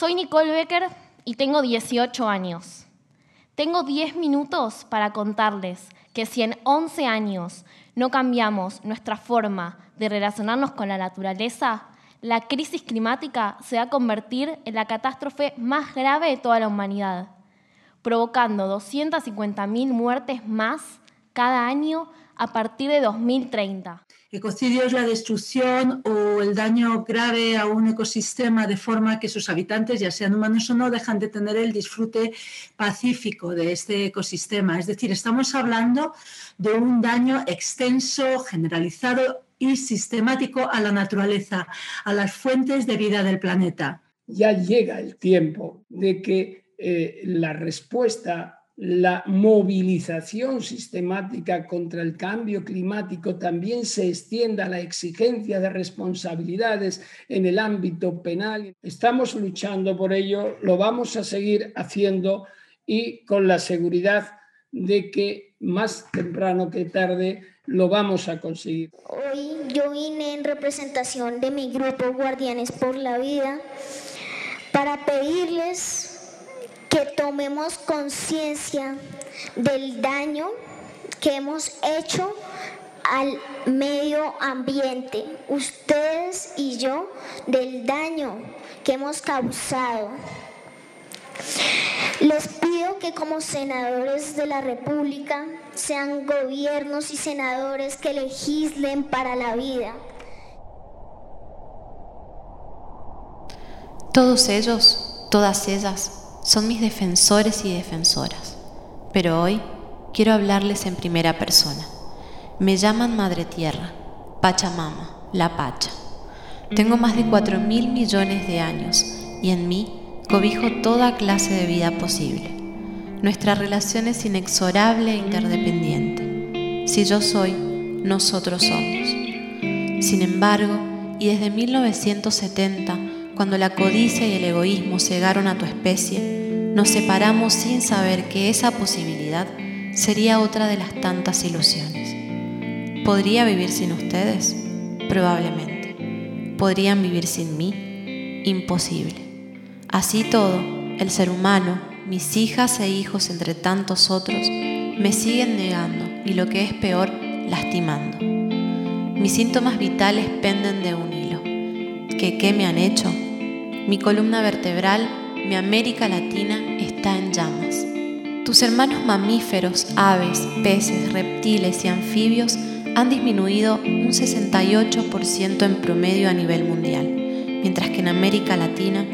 Soy Nicole Becker y tengo 18 años. Tengo 10 minutos para contarles que si en 11 años no cambiamos nuestra forma de relacionarnos con la naturaleza, la crisis climática se va a convertir en la catástrofe más grave de toda la humanidad, provocando 250.000 muertes más cada año a partir de 2030. Ecocidio es la destrucción o el daño grave a un ecosistema de forma que sus habitantes, ya sean humanos o no, dejan de tener el disfrute pacífico de este ecosistema. Es decir, estamos hablando de un daño extenso, generalizado y sistemático a la naturaleza, a las fuentes de vida del planeta. Ya llega el tiempo de que eh, la respuesta la movilización sistemática contra el cambio climático también se extienda a la exigencia de responsabilidades en el ámbito penal. Estamos luchando por ello, lo vamos a seguir haciendo y con la seguridad de que más temprano que tarde lo vamos a conseguir. Hoy yo vine en representación de mi grupo Guardianes por la Vida para pedirles que tomemos conciencia del daño que hemos hecho al medio ambiente, ustedes y yo, del daño que hemos causado. Les pido que como senadores de la República sean gobiernos y senadores que legislen para la vida. Todos ellos, todas ellas, son mis defensores y defensoras, pero hoy quiero hablarles en primera persona. Me llaman Madre Tierra, Pachamama, la Pacha. Tengo más de 4 mil millones de años y en mí cobijo toda clase de vida posible. Nuestra relación es inexorable e interdependiente. Si yo soy, nosotros somos. Sin embargo, y desde 1970, cuando la codicia y el egoísmo cegaron a tu especie, nos separamos sin saber que esa posibilidad sería otra de las tantas ilusiones. ¿Podría vivir sin ustedes? Probablemente. ¿Podrían vivir sin mí? Imposible. Así todo, el ser humano, mis hijas e hijos entre tantos otros, me siguen negando y lo que es peor, lastimando. Mis síntomas vitales penden de un hilo. ¿Que qué me han hecho? Mi columna vertebral, mi América Latina, está en llamas. Tus hermanos mamíferos, aves, peces, reptiles y anfibios han disminuido un 68% en promedio a nivel mundial, mientras que en América Latina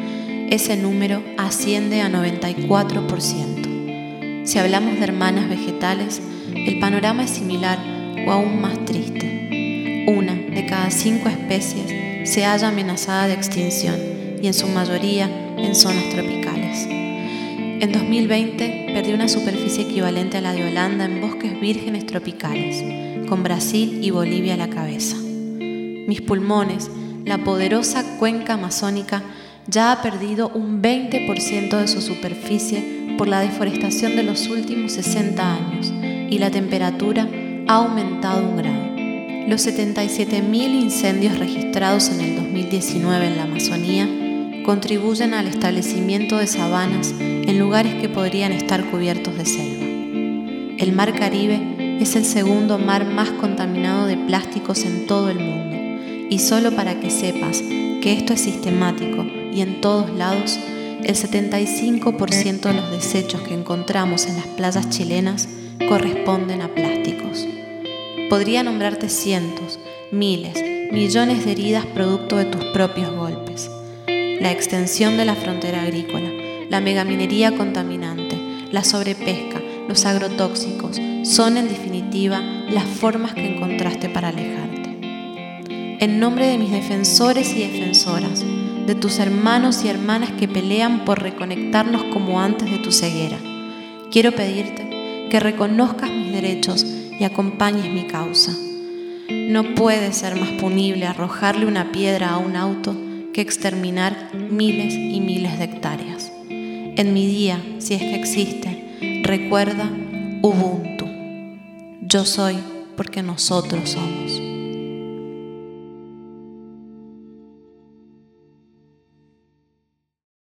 ese número asciende a 94%. Si hablamos de hermanas vegetales, el panorama es similar o aún más triste. Una de cada cinco especies se halla amenazada de extinción y en su mayoría en zonas tropicales. En 2020 perdí una superficie equivalente a la de Holanda en bosques vírgenes tropicales, con Brasil y Bolivia a la cabeza. Mis pulmones, la poderosa cuenca amazónica, ya ha perdido un 20% de su superficie por la deforestación de los últimos 60 años y la temperatura ha aumentado un grado. Los 77.000 incendios registrados en el 2019 en la Amazonía contribuyen al establecimiento de sabanas en lugares que podrían estar cubiertos de selva. El mar Caribe es el segundo mar más contaminado de plásticos en todo el mundo y solo para que sepas que esto es sistemático y en todos lados, el 75% de los desechos que encontramos en las playas chilenas corresponden a plásticos. Podría nombrarte cientos, miles, millones de heridas producto de tus propios golpes la extensión de la frontera agrícola, la megaminería contaminante, la sobrepesca, los agrotóxicos, son en definitiva las formas que encontraste para alejarte. En nombre de mis defensores y defensoras, de tus hermanos y hermanas que pelean por reconectarnos como antes de tu ceguera, quiero pedirte que reconozcas mis derechos y acompañes mi causa. No puede ser más punible arrojarle una piedra a un auto que exterminar miles y miles de hectáreas. En mi día, si es que existe, recuerda Ubuntu. Yo soy porque nosotros somos.